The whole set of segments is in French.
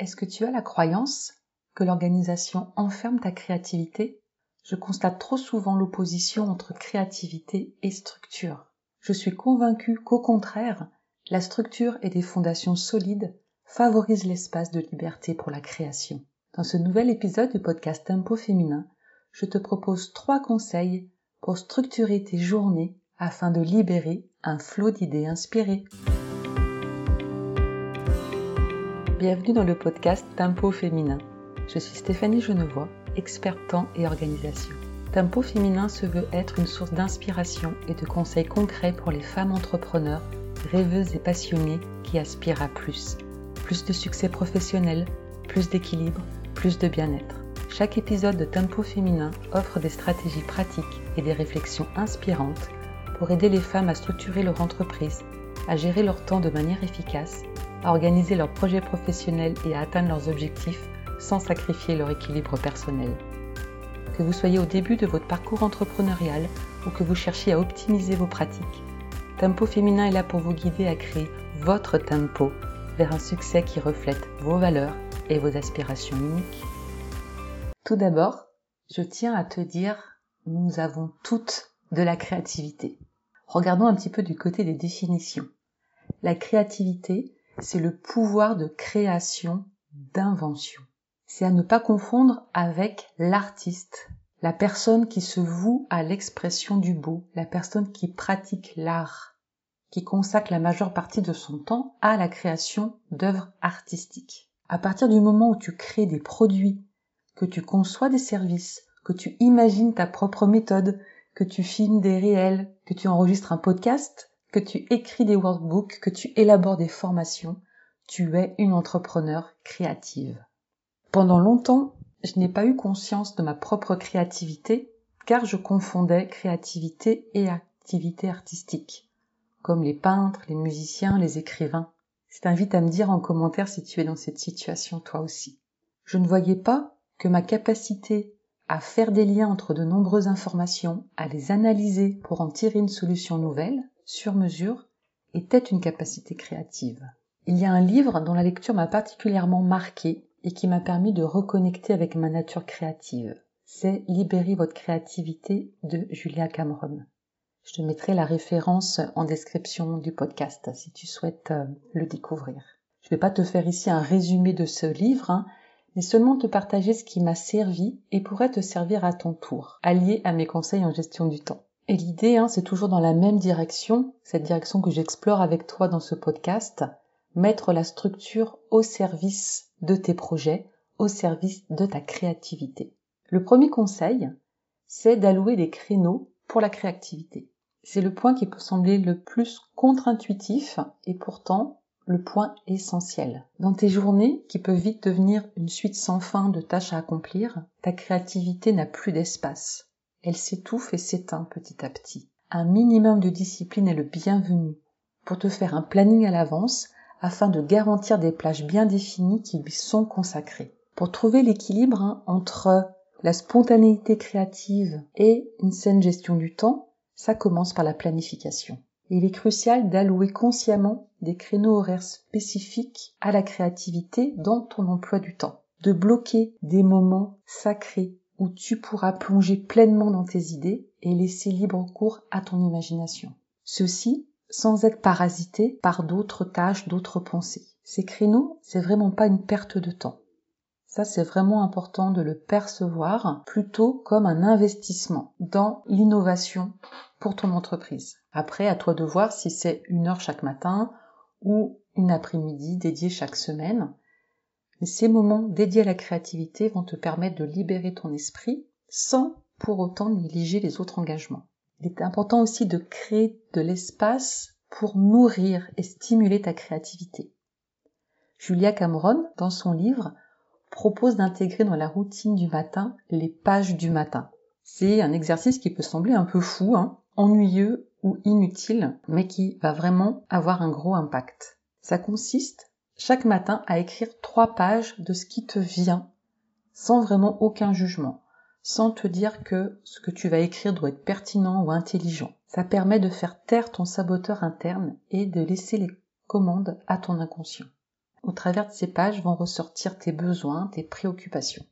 Est-ce que tu as la croyance que l'organisation enferme ta créativité? Je constate trop souvent l'opposition entre créativité et structure. Je suis convaincue qu'au contraire, la structure et des fondations solides favorisent l'espace de liberté pour la création. Dans ce nouvel épisode du podcast Tempo féminin, je te propose trois conseils pour structurer tes journées afin de libérer un flot d'idées inspirées. Bienvenue dans le podcast Tempo féminin. Je suis Stéphanie Genevois, experte temps et organisation. Tempo féminin se veut être une source d'inspiration et de conseils concrets pour les femmes entrepreneurs, rêveuses et passionnées qui aspirent à plus. Plus de succès professionnel, plus d'équilibre, plus de bien-être. Chaque épisode de Tempo féminin offre des stratégies pratiques et des réflexions inspirantes pour aider les femmes à structurer leur entreprise, à gérer leur temps de manière efficace, à organiser leurs projets professionnels et à atteindre leurs objectifs sans sacrifier leur équilibre personnel. Que vous soyez au début de votre parcours entrepreneurial ou que vous cherchiez à optimiser vos pratiques, Tempo Féminin est là pour vous guider à créer votre tempo vers un succès qui reflète vos valeurs et vos aspirations uniques. Tout d'abord, je tiens à te dire, nous avons toutes de la créativité. Regardons un petit peu du côté des définitions. La créativité, c'est le pouvoir de création, d'invention. C'est à ne pas confondre avec l'artiste, la personne qui se voue à l'expression du beau, la personne qui pratique l'art, qui consacre la majeure partie de son temps à la création d'œuvres artistiques. À partir du moment où tu crées des produits, que tu conçois des services, que tu imagines ta propre méthode, que tu filmes des réels, que tu enregistres un podcast, que tu écris des workbooks, que tu élabores des formations, tu es une entrepreneur créative. Pendant longtemps, je n'ai pas eu conscience de ma propre créativité car je confondais créativité et activité artistique, comme les peintres, les musiciens, les écrivains. Je t'invite à me dire en commentaire si tu es dans cette situation toi aussi. Je ne voyais pas que ma capacité à faire des liens entre de nombreuses informations, à les analyser pour en tirer une solution nouvelle, sur mesure, était une capacité créative. Il y a un livre dont la lecture m'a particulièrement marqué et qui m'a permis de reconnecter avec ma nature créative. C'est Libérer votre créativité de Julia Cameron. Je te mettrai la référence en description du podcast si tu souhaites euh, le découvrir. Je ne vais pas te faire ici un résumé de ce livre, hein, mais seulement te partager ce qui m'a servi et pourrait te servir à ton tour, allié à mes conseils en gestion du temps. Et l'idée, hein, c'est toujours dans la même direction, cette direction que j'explore avec toi dans ce podcast, mettre la structure au service de tes projets, au service de ta créativité. Le premier conseil, c'est d'allouer des créneaux pour la créativité. C'est le point qui peut sembler le plus contre-intuitif et pourtant le point essentiel. Dans tes journées, qui peuvent vite devenir une suite sans fin de tâches à accomplir, ta créativité n'a plus d'espace elle s'étouffe et s'éteint petit à petit. Un minimum de discipline est le bienvenu pour te faire un planning à l'avance afin de garantir des plages bien définies qui lui sont consacrées. Pour trouver l'équilibre hein, entre la spontanéité créative et une saine gestion du temps, ça commence par la planification. Il est crucial d'allouer consciemment des créneaux horaires spécifiques à la créativité dans ton emploi du temps, de bloquer des moments sacrés où tu pourras plonger pleinement dans tes idées et laisser libre cours à ton imagination. Ceci sans être parasité par d'autres tâches, d'autres pensées. Ces créneaux, c'est vraiment pas une perte de temps. Ça, c'est vraiment important de le percevoir plutôt comme un investissement dans l'innovation pour ton entreprise. Après, à toi de voir si c'est une heure chaque matin ou une après-midi dédiée chaque semaine. Mais ces moments dédiés à la créativité vont te permettre de libérer ton esprit sans pour autant négliger les autres engagements. Il est important aussi de créer de l'espace pour nourrir et stimuler ta créativité. Julia Cameron, dans son livre, propose d'intégrer dans la routine du matin les pages du matin. C'est un exercice qui peut sembler un peu fou, hein, ennuyeux ou inutile, mais qui va vraiment avoir un gros impact. Ça consiste chaque matin à écrire trois pages de ce qui te vient, sans vraiment aucun jugement, sans te dire que ce que tu vas écrire doit être pertinent ou intelligent. Ça permet de faire taire ton saboteur interne et de laisser les commandes à ton inconscient. Au travers de ces pages vont ressortir tes besoins, tes préoccupations.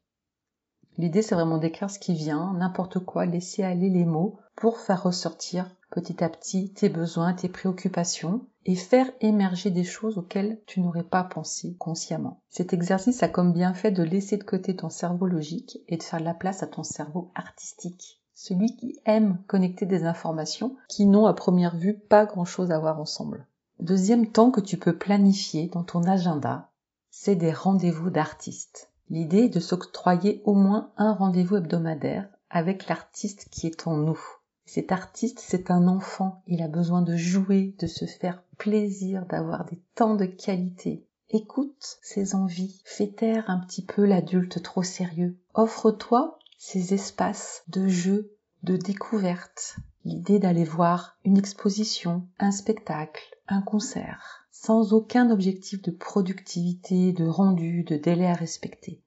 L'idée, c'est vraiment d'écrire ce qui vient, n'importe quoi, laisser aller les mots pour faire ressortir petit à petit tes besoins, tes préoccupations et faire émerger des choses auxquelles tu n'aurais pas pensé consciemment. Cet exercice a comme bien fait de laisser de côté ton cerveau logique et de faire la place à ton cerveau artistique. Celui qui aime connecter des informations qui n'ont à première vue pas grand chose à voir ensemble. Deuxième temps que tu peux planifier dans ton agenda, c'est des rendez-vous d'artistes. L'idée est de s'octroyer au moins un rendez-vous hebdomadaire avec l'artiste qui est en nous. Cet artiste, c'est un enfant. Il a besoin de jouer, de se faire plaisir, d'avoir des temps de qualité. Écoute ses envies. Fais taire un petit peu l'adulte trop sérieux. Offre-toi ces espaces de jeu, de découverte. L'idée d'aller voir une exposition, un spectacle, un concert, sans aucun objectif de productivité, de rendu, de délai à respecter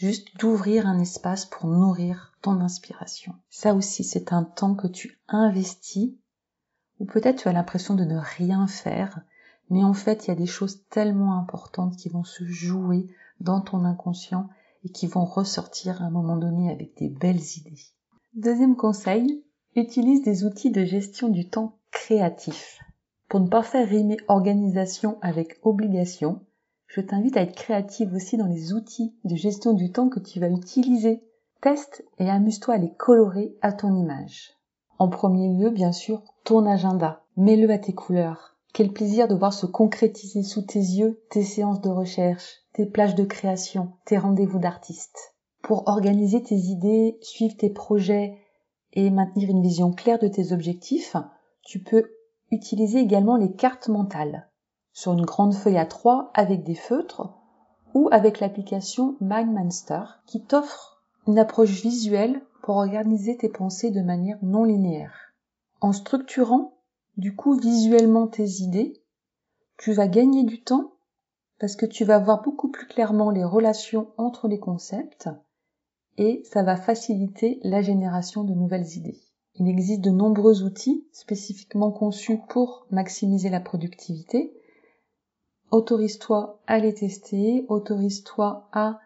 juste d'ouvrir un espace pour nourrir ton inspiration. Ça aussi, c'est un temps que tu investis, ou peut-être tu as l'impression de ne rien faire, mais en fait, il y a des choses tellement importantes qui vont se jouer dans ton inconscient et qui vont ressortir à un moment donné avec des belles idées. Deuxième conseil, utilise des outils de gestion du temps créatif. Pour ne pas faire rimer organisation avec obligation, je t'invite à être créative aussi dans les outils de gestion du temps que tu vas utiliser. Teste et amuse-toi à les colorer à ton image. En premier lieu, bien sûr, ton agenda. Mets-le à tes couleurs. Quel plaisir de voir se concrétiser sous tes yeux tes séances de recherche, tes plages de création, tes rendez-vous d'artistes. Pour organiser tes idées, suivre tes projets et maintenir une vision claire de tes objectifs, tu peux utiliser également les cartes mentales sur une grande feuille à 3 avec des feutres ou avec l'application MindMonster qui t'offre une approche visuelle pour organiser tes pensées de manière non linéaire. En structurant du coup visuellement tes idées, tu vas gagner du temps parce que tu vas voir beaucoup plus clairement les relations entre les concepts et ça va faciliter la génération de nouvelles idées. Il existe de nombreux outils spécifiquement conçus pour maximiser la productivité autorise-toi à les tester, autorise-toi à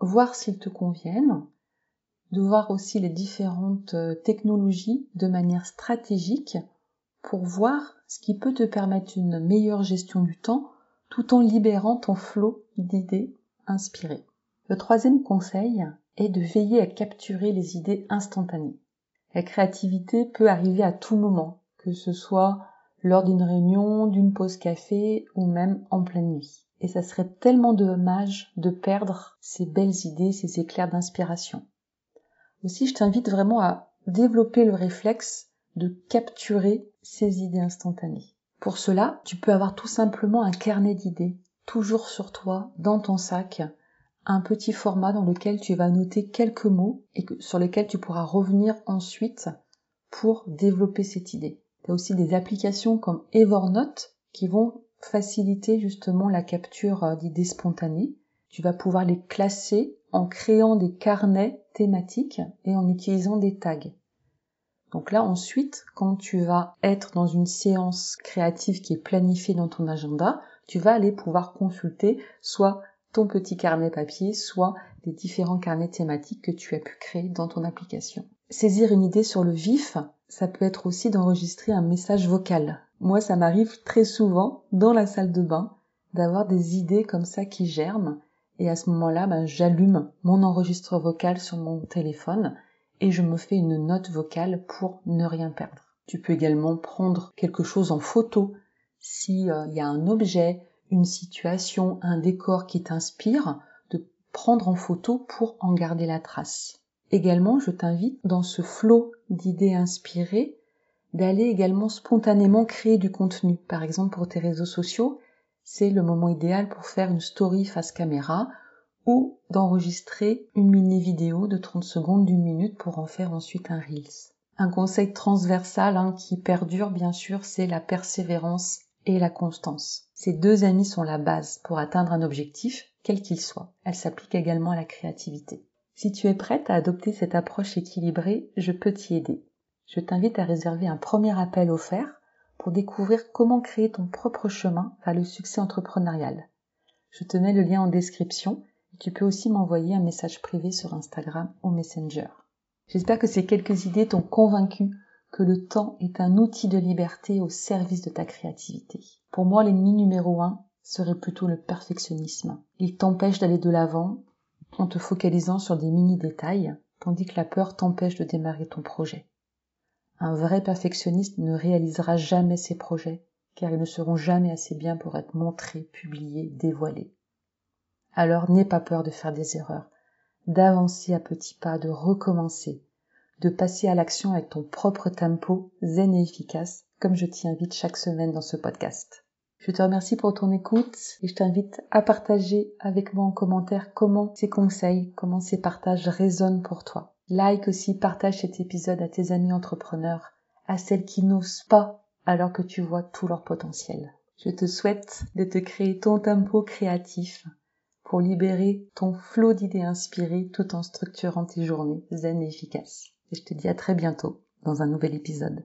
voir s'ils te conviennent, de voir aussi les différentes euh, technologies de manière stratégique pour voir ce qui peut te permettre une meilleure gestion du temps tout en libérant ton flot d'idées inspirées. Le troisième conseil est de veiller à capturer les idées instantanées. La créativité peut arriver à tout moment, que ce soit lors d'une réunion, d'une pause café ou même en pleine nuit. Et ça serait tellement dommage de perdre ces belles idées, ces éclairs d'inspiration. Aussi, je t'invite vraiment à développer le réflexe de capturer ces idées instantanées. Pour cela, tu peux avoir tout simplement un carnet d'idées, toujours sur toi, dans ton sac, un petit format dans lequel tu vas noter quelques mots et sur lesquels tu pourras revenir ensuite pour développer cette idée. Tu as aussi des applications comme Evernote qui vont faciliter justement la capture euh, d'idées spontanées. Tu vas pouvoir les classer en créant des carnets thématiques et en utilisant des tags. Donc là ensuite, quand tu vas être dans une séance créative qui est planifiée dans ton agenda, tu vas aller pouvoir consulter soit ton petit carnet papier, soit les différents carnets thématiques que tu as pu créer dans ton application. Saisir une idée sur le vif, ça peut être aussi d'enregistrer un message vocal. Moi, ça m'arrive très souvent dans la salle de bain d'avoir des idées comme ça qui germent et à ce moment-là, ben, j'allume mon enregistreur vocal sur mon téléphone et je me fais une note vocale pour ne rien perdre. Tu peux également prendre quelque chose en photo s'il euh, y a un objet, une situation, un décor qui t'inspire, de prendre en photo pour en garder la trace. Également, je t'invite dans ce flot d'idées inspirées d'aller également spontanément créer du contenu. Par exemple, pour tes réseaux sociaux, c'est le moment idéal pour faire une story face caméra ou d'enregistrer une mini vidéo de 30 secondes d'une minute pour en faire ensuite un Reels. Un conseil transversal hein, qui perdure bien sûr, c'est la persévérance la constance. Ces deux amis sont la base pour atteindre un objectif, quel qu'il soit. Elle s'applique également à la créativité. Si tu es prête à adopter cette approche équilibrée, je peux t'y aider. Je t'invite à réserver un premier appel offert pour découvrir comment créer ton propre chemin vers le succès entrepreneurial. Je te mets le lien en description et tu peux aussi m'envoyer un message privé sur Instagram ou Messenger. J'espère que ces quelques idées t'ont convaincu que le temps est un outil de liberté au service de ta créativité. Pour moi, l'ennemi numéro un serait plutôt le perfectionnisme. Il t'empêche d'aller de l'avant en te focalisant sur des mini-détails, tandis que la peur t'empêche de démarrer ton projet. Un vrai perfectionniste ne réalisera jamais ses projets, car ils ne seront jamais assez bien pour être montrés, publiés, dévoilés. Alors n'aie pas peur de faire des erreurs, d'avancer à petits pas, de recommencer, de passer à l'action avec ton propre tempo zen et efficace, comme je t'y invite chaque semaine dans ce podcast. Je te remercie pour ton écoute et je t'invite à partager avec moi en commentaire comment ces conseils, comment ces partages résonnent pour toi. Like aussi, partage cet épisode à tes amis entrepreneurs, à celles qui n'osent pas alors que tu vois tout leur potentiel. Je te souhaite de te créer ton tempo créatif pour libérer ton flot d'idées inspirées tout en structurant tes journées zen et efficaces et je te dis à très bientôt dans un nouvel épisode.